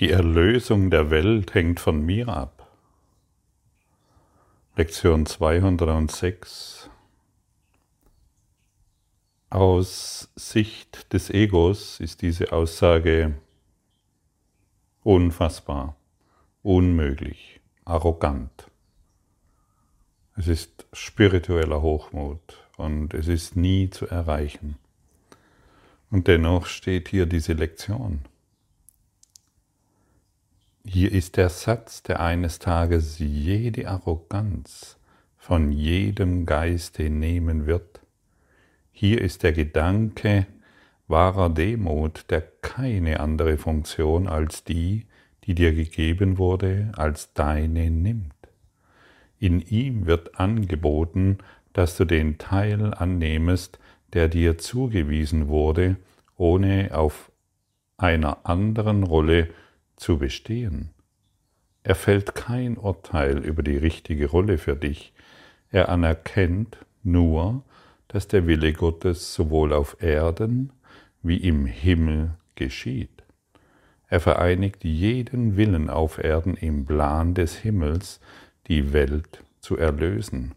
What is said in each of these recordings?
Die Erlösung der Welt hängt von mir ab. Lektion 206. Aus Sicht des Egos ist diese Aussage unfassbar, unmöglich, arrogant. Es ist spiritueller Hochmut und es ist nie zu erreichen. Und dennoch steht hier diese Lektion. Hier ist der Satz, der eines Tages jede Arroganz von jedem Geiste nehmen wird. Hier ist der Gedanke wahrer Demut, der keine andere Funktion als die, die dir gegeben wurde, als deine nimmt. In ihm wird angeboten, dass du den Teil annehmest, der dir zugewiesen wurde, ohne auf einer anderen Rolle zu bestehen. Er fällt kein Urteil über die richtige Rolle für dich. Er anerkennt nur, dass der Wille Gottes sowohl auf Erden wie im Himmel geschieht. Er vereinigt jeden Willen auf Erden im Plan des Himmels, die Welt zu erlösen,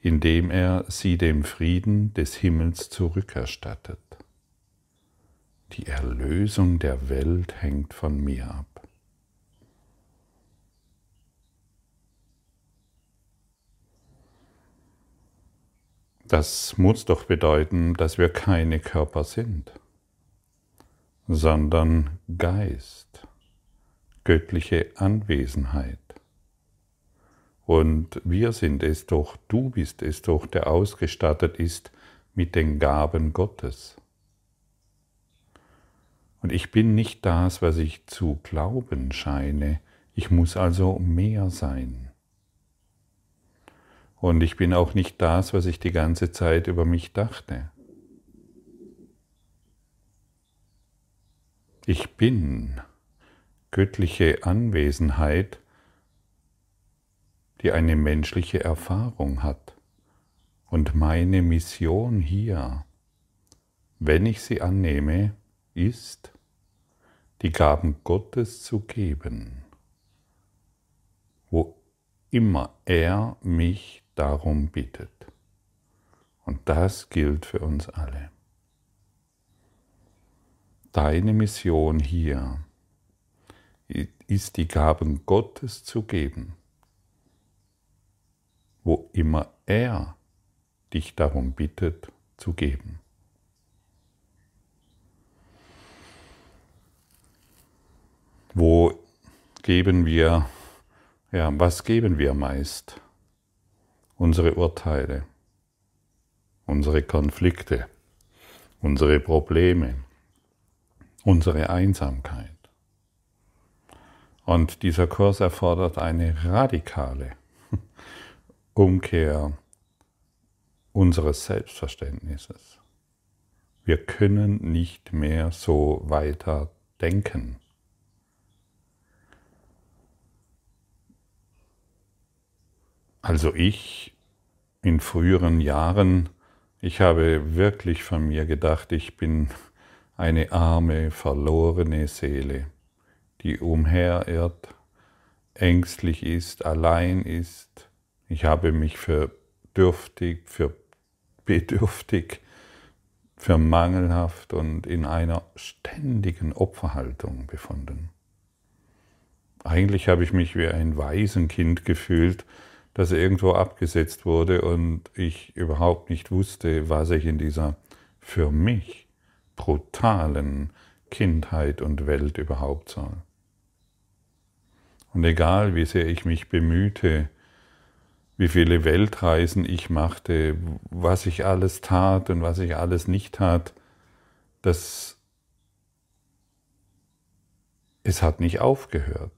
indem er sie dem Frieden des Himmels zurückerstattet. Die Erlösung der Welt hängt von mir ab. Das muss doch bedeuten, dass wir keine Körper sind, sondern Geist, göttliche Anwesenheit. Und wir sind es doch, du bist es doch, der ausgestattet ist mit den Gaben Gottes. Und ich bin nicht das, was ich zu glauben scheine. Ich muss also mehr sein. Und ich bin auch nicht das, was ich die ganze Zeit über mich dachte. Ich bin göttliche Anwesenheit, die eine menschliche Erfahrung hat. Und meine Mission hier, wenn ich sie annehme, ist, die Gaben Gottes zu geben, wo immer er mich darum bittet. Und das gilt für uns alle. Deine Mission hier ist die Gaben Gottes zu geben, wo immer er dich darum bittet zu geben. Wo geben wir, ja, was geben wir meist? Unsere Urteile, unsere Konflikte, unsere Probleme, unsere Einsamkeit. Und dieser Kurs erfordert eine radikale Umkehr unseres Selbstverständnisses. Wir können nicht mehr so weiter denken. Also ich in früheren Jahren, ich habe wirklich von mir gedacht, ich bin eine arme, verlorene Seele, die umherirrt, ängstlich ist, allein ist. Ich habe mich für dürftig, für bedürftig, für mangelhaft und in einer ständigen Opferhaltung befunden. Eigentlich habe ich mich wie ein Waisenkind gefühlt, das irgendwo abgesetzt wurde und ich überhaupt nicht wusste, was ich in dieser für mich brutalen Kindheit und Welt überhaupt soll. Und egal, wie sehr ich mich bemühte, wie viele Weltreisen ich machte, was ich alles tat und was ich alles nicht tat, das es hat nicht aufgehört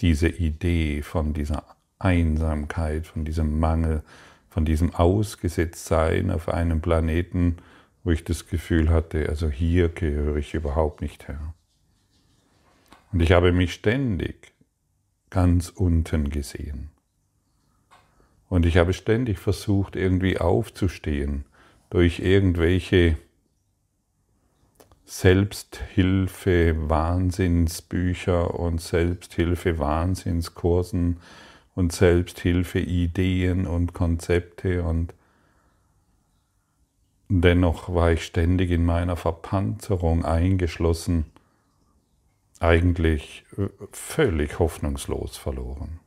diese Idee von dieser Einsamkeit, von diesem Mangel, von diesem Ausgesetztsein auf einem Planeten, wo ich das Gefühl hatte, also hier gehöre ich überhaupt nicht her. Und ich habe mich ständig ganz unten gesehen. Und ich habe ständig versucht, irgendwie aufzustehen durch irgendwelche Selbsthilfe, Wahnsinnsbücher und Selbsthilfe, Wahnsinnskursen und Selbsthilfe, Ideen und Konzepte und dennoch war ich ständig in meiner Verpanzerung eingeschlossen, eigentlich äh, völlig hoffnungslos verloren.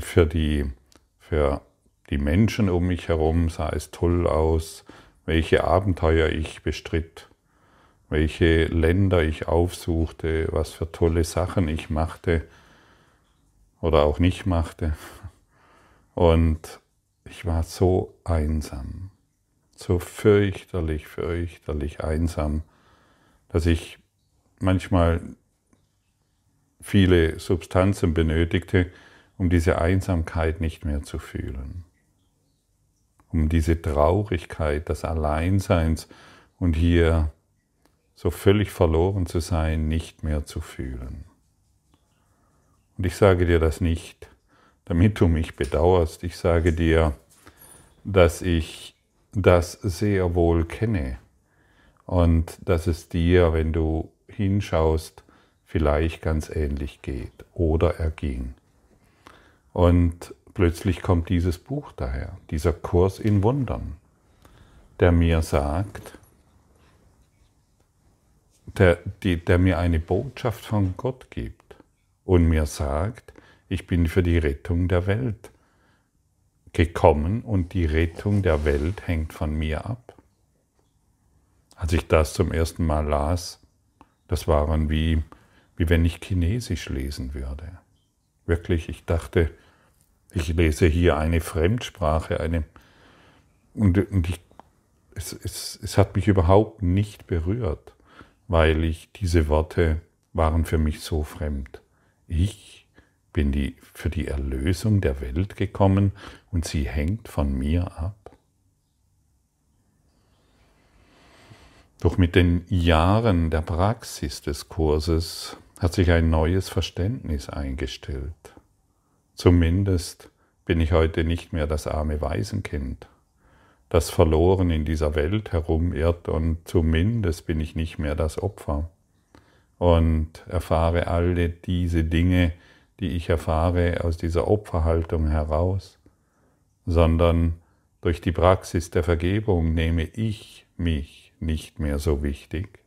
Für die, für die Menschen um mich herum sah es toll aus, welche Abenteuer ich bestritt, welche Länder ich aufsuchte, was für tolle Sachen ich machte oder auch nicht machte. Und ich war so einsam, so fürchterlich, fürchterlich einsam, dass ich manchmal viele Substanzen benötigte, um diese Einsamkeit nicht mehr zu fühlen um diese Traurigkeit des Alleinseins und hier so völlig verloren zu sein, nicht mehr zu fühlen. Und ich sage dir das nicht, damit du mich bedauerst. Ich sage dir, dass ich das sehr wohl kenne und dass es dir, wenn du hinschaust, vielleicht ganz ähnlich geht oder erging. Und plötzlich kommt dieses Buch daher, dieser Kurs in Wundern, der mir sagt, der, die, der mir eine Botschaft von Gott gibt und mir sagt, ich bin für die Rettung der Welt gekommen und die Rettung der Welt hängt von mir ab. Als ich das zum ersten Mal las, das waren wie, wie wenn ich Chinesisch lesen würde. Wirklich, ich dachte, ich lese hier eine Fremdsprache, eine, und, und ich, es, es, es hat mich überhaupt nicht berührt, weil ich diese Worte waren für mich so fremd. Ich bin die, für die Erlösung der Welt gekommen und sie hängt von mir ab. Doch mit den Jahren der Praxis des Kurses hat sich ein neues Verständnis eingestellt. Zumindest bin ich heute nicht mehr das arme Waisenkind, das verloren in dieser Welt herumirrt und zumindest bin ich nicht mehr das Opfer und erfahre alle diese Dinge, die ich erfahre aus dieser Opferhaltung heraus, sondern durch die Praxis der Vergebung nehme ich mich nicht mehr so wichtig,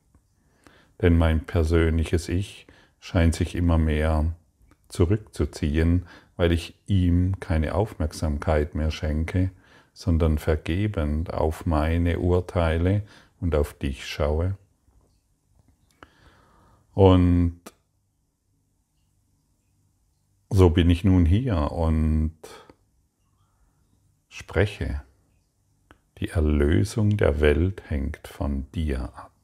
denn mein persönliches Ich scheint sich immer mehr zurückzuziehen, weil ich ihm keine Aufmerksamkeit mehr schenke, sondern vergebend auf meine Urteile und auf dich schaue. Und so bin ich nun hier und spreche. Die Erlösung der Welt hängt von dir ab.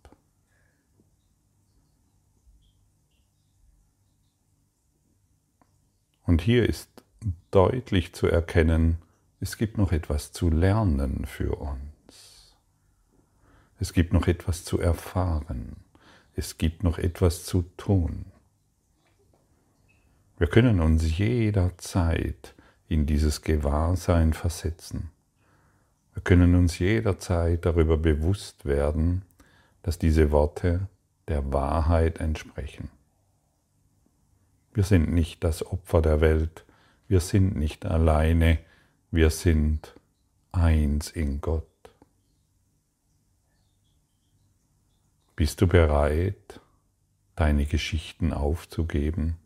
Und hier ist deutlich zu erkennen, es gibt noch etwas zu lernen für uns. Es gibt noch etwas zu erfahren. Es gibt noch etwas zu tun. Wir können uns jederzeit in dieses Gewahrsein versetzen. Wir können uns jederzeit darüber bewusst werden, dass diese Worte der Wahrheit entsprechen. Wir sind nicht das Opfer der Welt, wir sind nicht alleine, wir sind eins in Gott. Bist du bereit, deine Geschichten aufzugeben,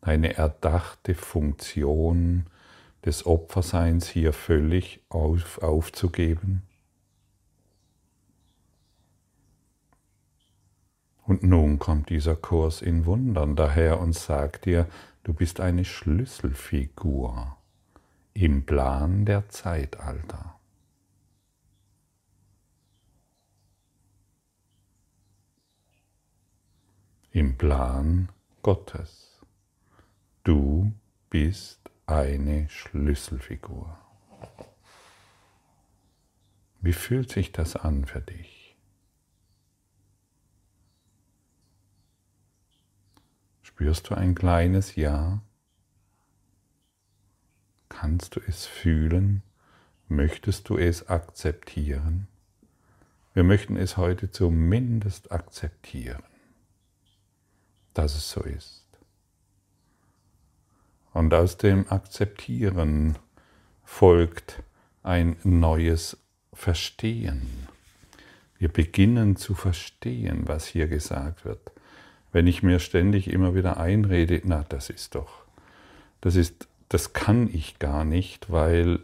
deine erdachte Funktion des Opferseins hier völlig auf, aufzugeben? Und nun kommt dieser Kurs in Wundern daher und sagt dir, du bist eine Schlüsselfigur im Plan der Zeitalter. Im Plan Gottes. Du bist eine Schlüsselfigur. Wie fühlt sich das an für dich? Spürst du ein kleines Ja? Kannst du es fühlen, Möchtest du es akzeptieren? Wir möchten es heute zumindest akzeptieren, dass es so ist. Und aus dem Akzeptieren folgt ein neues Verstehen. Wir beginnen zu verstehen, was hier gesagt wird. Wenn ich mir ständig immer wieder einrede, na, das ist doch, das ist, das kann ich gar nicht, weil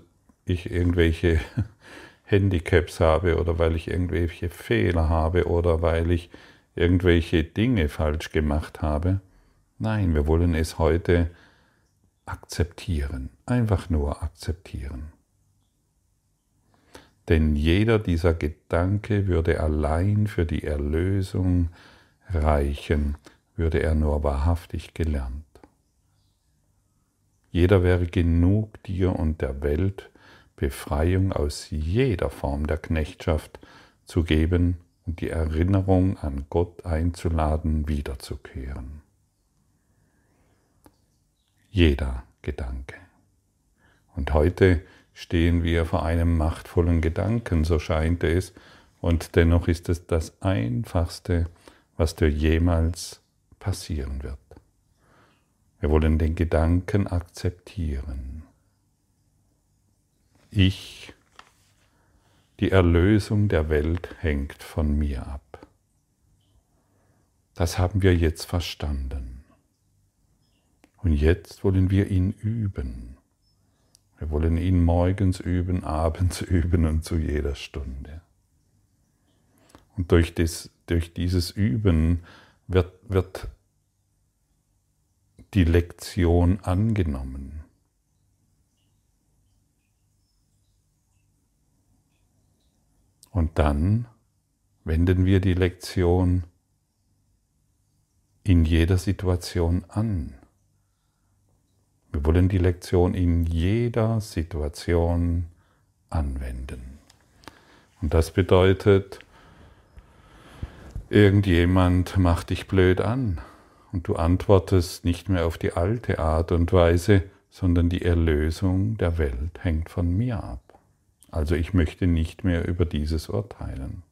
ich irgendwelche Handicaps habe oder weil ich irgendwelche Fehler habe oder weil ich irgendwelche Dinge falsch gemacht habe. Nein, wir wollen es heute akzeptieren, einfach nur akzeptieren. Denn jeder dieser Gedanke würde allein für die Erlösung reichen, würde er nur wahrhaftig gelernt. Jeder wäre genug dir und der Welt Befreiung aus jeder Form der Knechtschaft zu geben und die Erinnerung an Gott einzuladen, wiederzukehren. Jeder Gedanke. Und heute stehen wir vor einem machtvollen Gedanken, so scheint es, und dennoch ist es das Einfachste, was dir jemals passieren wird. Wir wollen den Gedanken akzeptieren. Ich, die Erlösung der Welt hängt von mir ab. Das haben wir jetzt verstanden. Und jetzt wollen wir ihn üben. Wir wollen ihn morgens üben, abends üben und zu jeder Stunde. Und durch, das, durch dieses Üben wird, wird die Lektion angenommen. Und dann wenden wir die Lektion in jeder Situation an. Wir wollen die Lektion in jeder Situation anwenden. Und das bedeutet, irgendjemand macht dich blöd an und du antwortest nicht mehr auf die alte Art und Weise, sondern die Erlösung der Welt hängt von mir ab. Also ich möchte nicht mehr über dieses urteilen.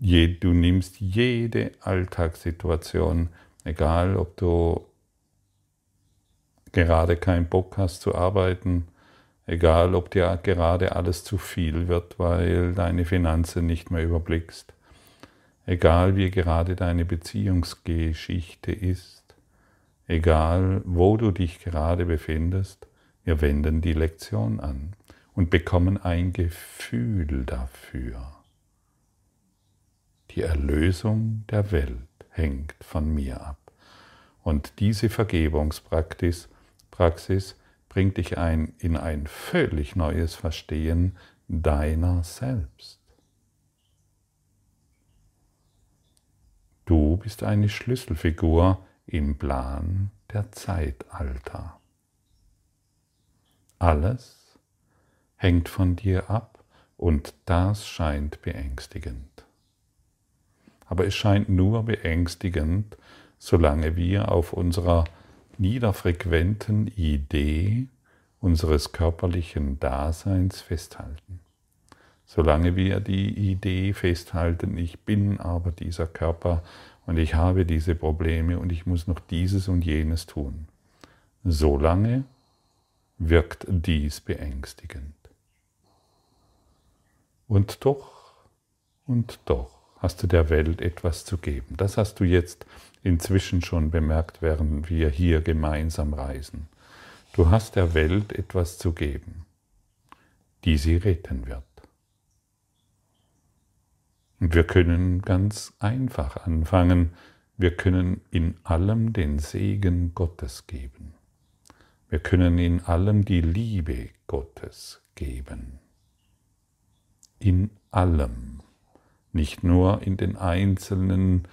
Du nimmst jede Alltagssituation, egal ob du gerade keinen Bock hast zu arbeiten, egal ob dir gerade alles zu viel wird, weil deine Finanzen nicht mehr überblickst, egal wie gerade deine Beziehungsgeschichte ist, egal wo du dich gerade befindest, wir wenden die Lektion an und bekommen ein Gefühl dafür. Die Erlösung der Welt hängt von mir ab. Und diese Vergebungspraxis Praxis bringt dich ein, in ein völlig neues Verstehen deiner selbst. Du bist eine Schlüsselfigur im Plan der Zeitalter. Alles hängt von dir ab und das scheint beängstigend. Aber es scheint nur beängstigend, solange wir auf unserer niederfrequenten Idee unseres körperlichen Daseins festhalten. Solange wir die Idee festhalten, ich bin aber dieser Körper und ich habe diese Probleme und ich muss noch dieses und jenes tun, solange wirkt dies beängstigend. Und doch, und doch hast du der Welt etwas zu geben. Das hast du jetzt inzwischen schon bemerkt, während wir hier gemeinsam reisen. Du hast der Welt etwas zu geben, die sie retten wird. Und wir können ganz einfach anfangen, wir können in allem den Segen Gottes geben. Wir können in allem die Liebe Gottes geben. In allem, nicht nur in den einzelnen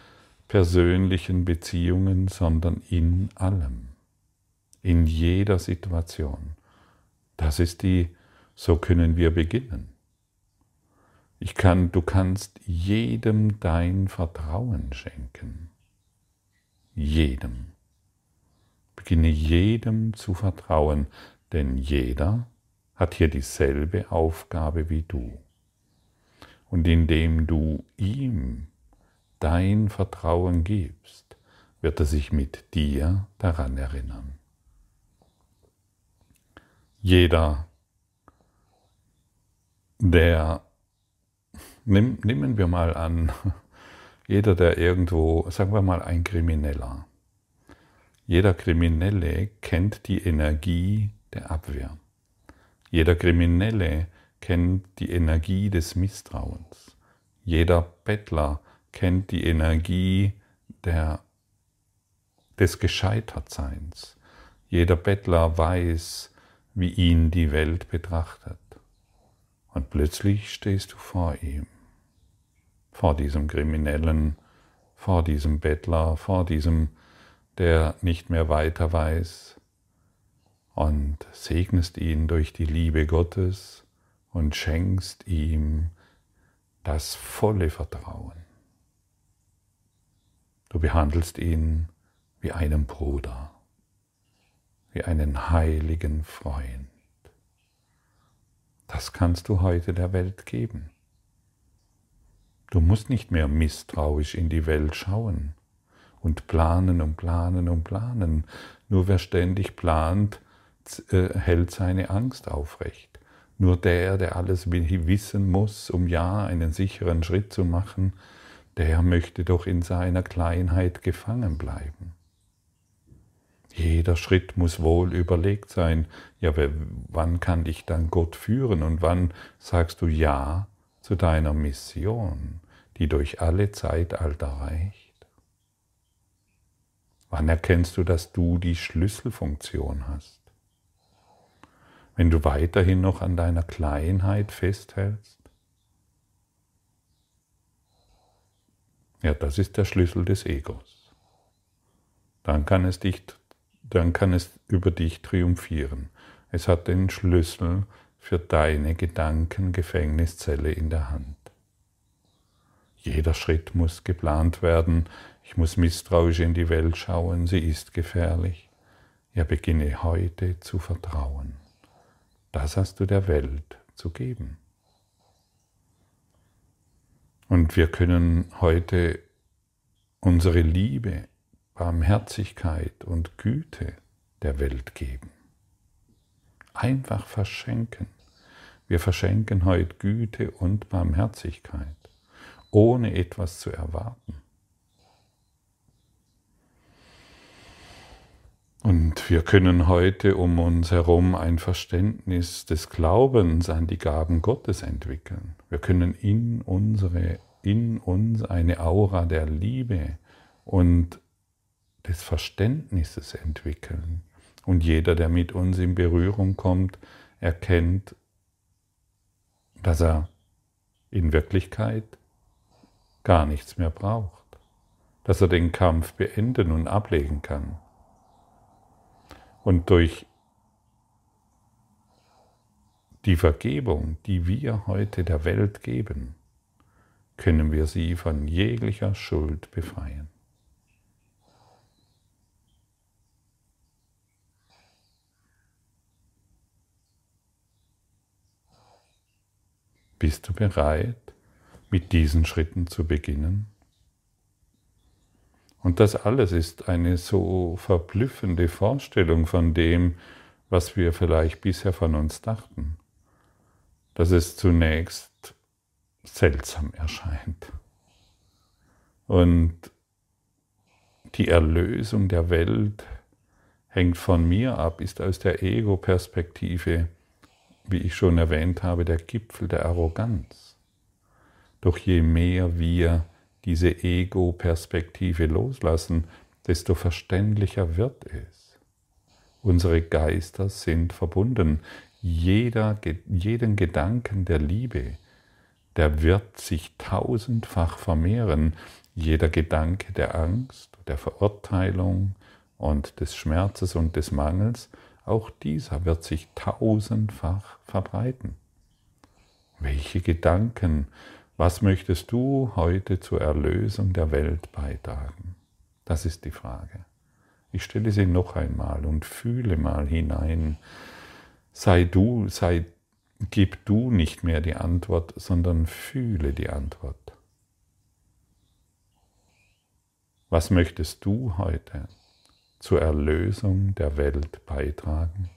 persönlichen Beziehungen, sondern in allem, in jeder Situation. Das ist die, so können wir beginnen. Ich kann, du kannst jedem dein Vertrauen schenken. Jedem. Beginne jedem zu vertrauen, denn jeder hat hier dieselbe Aufgabe wie du. Und indem du ihm dein Vertrauen gibst, wird er sich mit dir daran erinnern. Jeder, der, nimm, nehmen wir mal an, jeder, der irgendwo, sagen wir mal ein Krimineller, jeder Kriminelle kennt die Energie der Abwehr. Jeder Kriminelle kennt die Energie des Misstrauens. Jeder Bettler kennt die Energie der, des Gescheitertseins. Jeder Bettler weiß, wie ihn die Welt betrachtet. Und plötzlich stehst du vor ihm, vor diesem Kriminellen, vor diesem Bettler, vor diesem, der nicht mehr weiter weiß, und segnest ihn durch die Liebe Gottes und schenkst ihm das volle Vertrauen. Du behandelst ihn wie einen Bruder, wie einen heiligen Freund. Das kannst du heute der Welt geben. Du musst nicht mehr misstrauisch in die Welt schauen und planen und planen und planen. Nur wer ständig plant, äh, hält seine Angst aufrecht. Nur der, der alles wissen muss, um ja einen sicheren Schritt zu machen, der möchte doch in seiner Kleinheit gefangen bleiben. Jeder Schritt muss wohl überlegt sein. Ja, wann kann dich dann Gott führen und wann sagst du Ja zu deiner Mission, die durch alle Zeitalter reicht? Wann erkennst du, dass du die Schlüsselfunktion hast? wenn du weiterhin noch an deiner Kleinheit festhältst? Ja, das ist der Schlüssel des Egos. Dann kann es, dich, dann kann es über dich triumphieren. Es hat den Schlüssel für deine Gedankengefängniszelle in der Hand. Jeder Schritt muss geplant werden. Ich muss misstrauisch in die Welt schauen, sie ist gefährlich. Ja, beginne heute zu vertrauen. Das hast du der Welt zu geben. Und wir können heute unsere Liebe, Barmherzigkeit und Güte der Welt geben. Einfach verschenken. Wir verschenken heute Güte und Barmherzigkeit, ohne etwas zu erwarten. Und wir können heute um uns herum ein Verständnis des Glaubens an die Gaben Gottes entwickeln. Wir können in, unsere, in uns eine Aura der Liebe und des Verständnisses entwickeln. Und jeder, der mit uns in Berührung kommt, erkennt, dass er in Wirklichkeit gar nichts mehr braucht, dass er den Kampf beenden und ablegen kann und durch die Vergebung, die wir heute der Welt geben, können wir sie von jeglicher Schuld befreien. Bist du bereit, mit diesen Schritten zu beginnen? Und das alles ist eine so verblüffende Vorstellung von dem, was wir vielleicht bisher von uns dachten, dass es zunächst seltsam erscheint. Und die Erlösung der Welt hängt von mir ab, ist aus der Ego-Perspektive, wie ich schon erwähnt habe, der Gipfel der Arroganz. Doch je mehr wir diese Ego-Perspektive loslassen, desto verständlicher wird es. Unsere Geister sind verbunden. Jeder, jeden Gedanken der Liebe, der wird sich tausendfach vermehren. Jeder Gedanke der Angst, der Verurteilung und des Schmerzes und des Mangels, auch dieser wird sich tausendfach verbreiten. Welche Gedanken was möchtest du heute zur Erlösung der Welt beitragen? Das ist die Frage. Ich stelle sie noch einmal und fühle mal hinein. sei du, sei, gib du nicht mehr die Antwort, sondern fühle die Antwort. Was möchtest du heute zur Erlösung der Welt beitragen?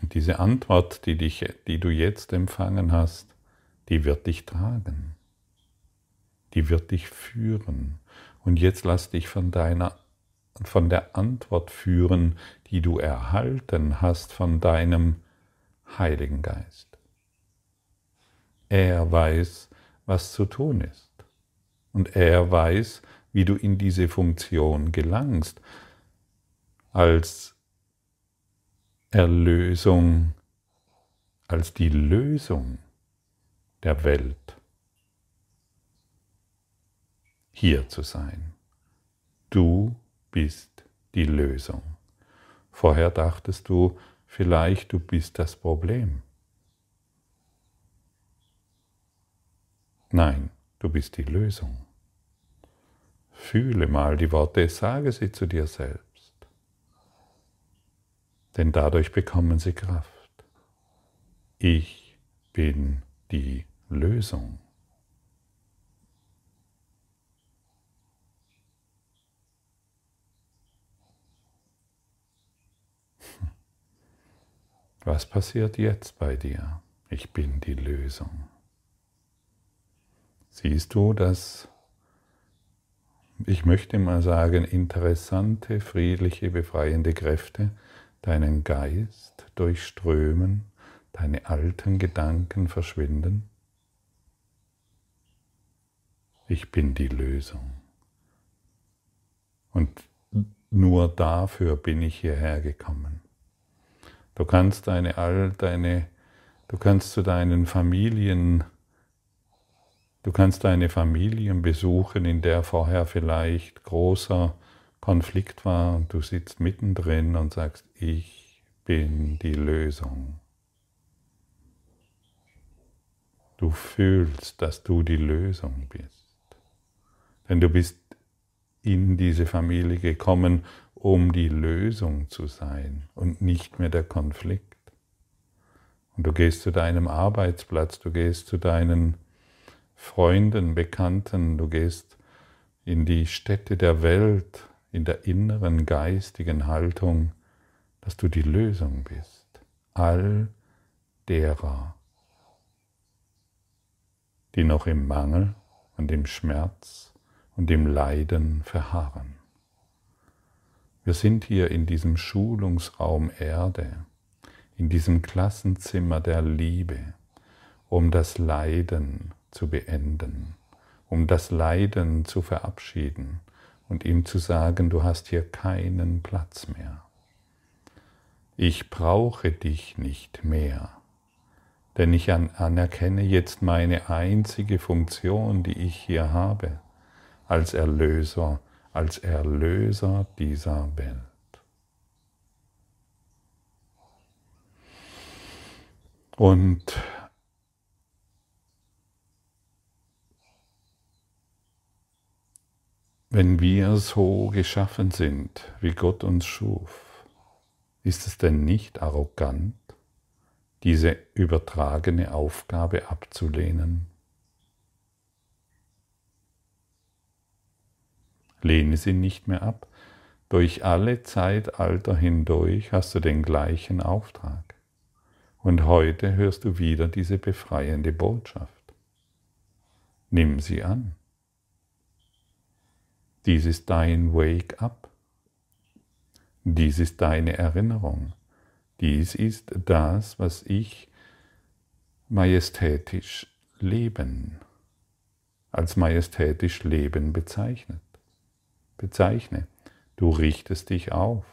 Und diese Antwort, die, dich, die du jetzt empfangen hast, die wird dich tragen. Die wird dich führen. Und jetzt lass dich von deiner von der Antwort führen, die du erhalten hast von deinem Heiligen Geist. Er weiß, was zu tun ist. Und er weiß, wie du in diese Funktion gelangst, als Erlösung, als die Lösung der Welt hier zu sein. Du bist die Lösung. Vorher dachtest du vielleicht, du bist das Problem. Nein, du bist die Lösung. Fühle mal die Worte, sage sie zu dir selbst denn dadurch bekommen sie Kraft. Ich bin die Lösung. Was passiert jetzt bei dir? Ich bin die Lösung. Siehst du dass ich möchte mal sagen, interessante, friedliche, befreiende Kräfte, deinen Geist durchströmen, deine alten Gedanken verschwinden? Ich bin die Lösung. Und nur dafür bin ich hierher gekommen. Du kannst deine all deine, du kannst zu deinen Familien, du kannst deine Familien besuchen, in der vorher vielleicht großer Konflikt war und du sitzt mittendrin und sagst, ich bin die Lösung. Du fühlst, dass du die Lösung bist. Denn du bist in diese Familie gekommen, um die Lösung zu sein und nicht mehr der Konflikt. Und du gehst zu deinem Arbeitsplatz, du gehst zu deinen Freunden, Bekannten, du gehst in die Städte der Welt in der inneren geistigen Haltung, dass du die Lösung bist. All derer, die noch im Mangel und im Schmerz und im Leiden verharren. Wir sind hier in diesem Schulungsraum Erde, in diesem Klassenzimmer der Liebe, um das Leiden zu beenden, um das Leiden zu verabschieden, und ihm zu sagen, du hast hier keinen Platz mehr. Ich brauche dich nicht mehr, denn ich anerkenne jetzt meine einzige Funktion, die ich hier habe, als Erlöser, als Erlöser dieser Welt. Und Wenn wir so geschaffen sind, wie Gott uns schuf, ist es denn nicht arrogant, diese übertragene Aufgabe abzulehnen? Lehne sie nicht mehr ab. Durch alle Zeitalter hindurch hast du den gleichen Auftrag. Und heute hörst du wieder diese befreiende Botschaft. Nimm sie an. Dies ist dein Wake-up. Dies ist deine Erinnerung. Dies ist das, was ich majestätisch Leben als majestätisch Leben bezeichnet. Bezeichne. Du richtest dich auf.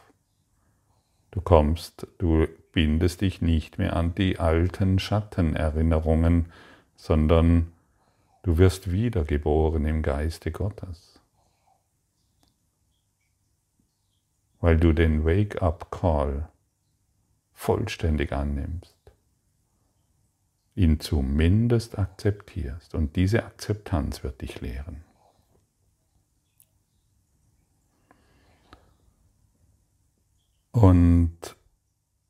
Du kommst, du bindest dich nicht mehr an die alten Schattenerinnerungen, sondern du wirst wiedergeboren im Geiste Gottes. weil du den Wake-up-Call vollständig annimmst. ihn zumindest akzeptierst. Und diese Akzeptanz wird dich lehren. Und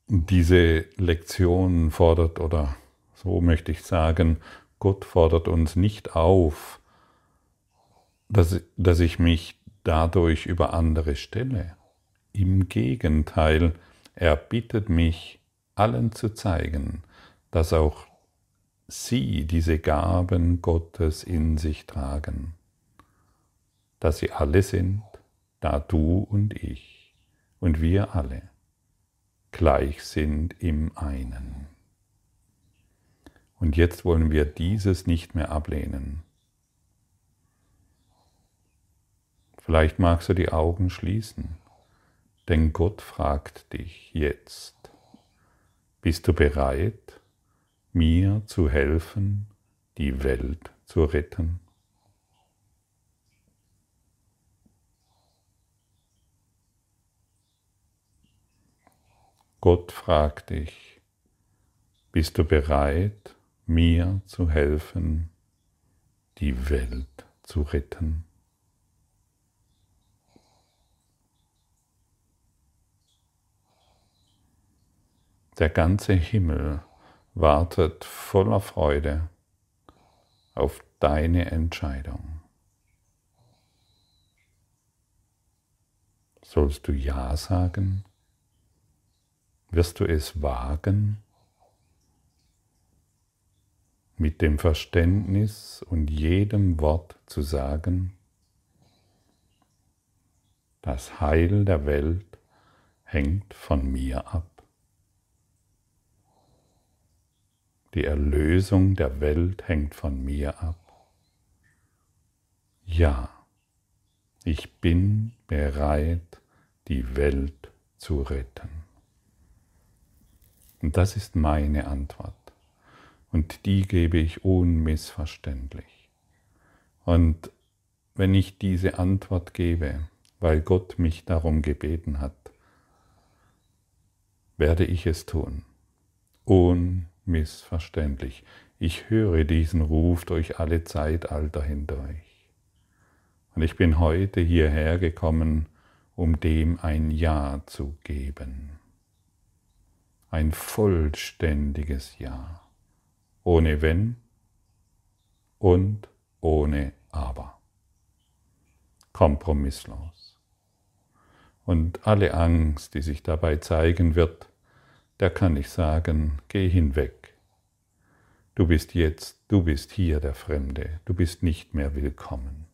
diese Lektion fordert, oder so möchte ich sagen, Gott fordert uns nicht auf, dass, dass ich mich dadurch über andere stelle. Im Gegenteil, er bittet mich, allen zu zeigen, dass auch sie diese Gaben Gottes in sich tragen, dass sie alle sind, da du und ich und wir alle gleich sind im einen. Und jetzt wollen wir dieses nicht mehr ablehnen. Vielleicht magst du die Augen schließen, denn Gott fragt dich jetzt, bist du bereit, mir zu helfen, die Welt zu retten? Gott fragt dich, bist du bereit, mir zu helfen, die Welt zu retten? Der ganze Himmel wartet voller Freude auf deine Entscheidung. Sollst du Ja sagen? Wirst du es wagen? Mit dem Verständnis und jedem Wort zu sagen, das Heil der Welt hängt von mir ab. Die Erlösung der Welt hängt von mir ab. Ja, ich bin bereit, die Welt zu retten. Und das ist meine Antwort. Und die gebe ich unmissverständlich. Und wenn ich diese Antwort gebe, weil Gott mich darum gebeten hat, werde ich es tun. Unmissverständlich missverständlich. Ich höre diesen Ruf durch alle Zeitalter hindurch. Und ich bin heute hierher gekommen, um dem ein Ja zu geben. Ein vollständiges Ja. Ohne Wenn und ohne Aber. Kompromisslos. Und alle Angst, die sich dabei zeigen wird, der kann ich sagen, geh hinweg. Du bist jetzt, du bist hier der Fremde, du bist nicht mehr willkommen.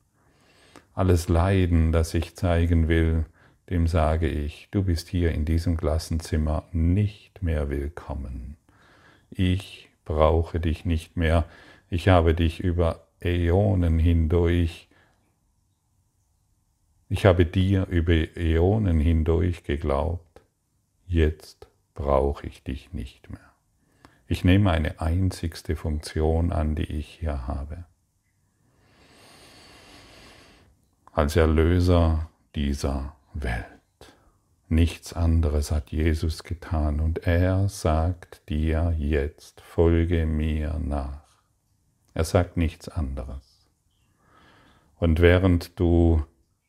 Alles Leiden, das ich zeigen will, dem sage ich, du bist hier in diesem Klassenzimmer nicht mehr willkommen. Ich brauche dich nicht mehr, ich habe dich über Äonen hindurch, ich habe dir über Äonen hindurch geglaubt, jetzt brauche ich dich nicht mehr. Ich nehme eine einzigste Funktion an, die ich hier habe. Als Erlöser dieser Welt. Nichts anderes hat Jesus getan und er sagt dir jetzt, folge mir nach. Er sagt nichts anderes. Und während du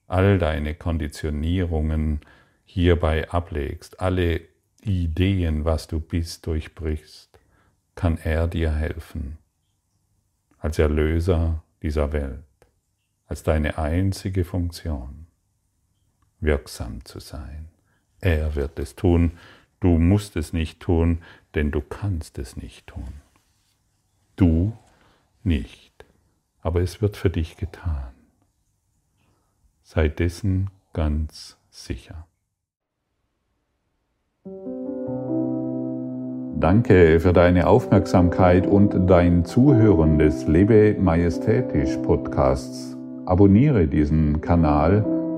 all deine Konditionierungen hierbei ablegst, alle Ideen, was du bist, durchbrichst, kann er dir helfen, als Erlöser dieser Welt, als deine einzige Funktion, wirksam zu sein. Er wird es tun, du musst es nicht tun, denn du kannst es nicht tun. Du nicht, aber es wird für dich getan. Sei dessen ganz sicher. Danke für deine Aufmerksamkeit und dein Zuhören des Lebe Majestätisch Podcasts. Abonniere diesen Kanal,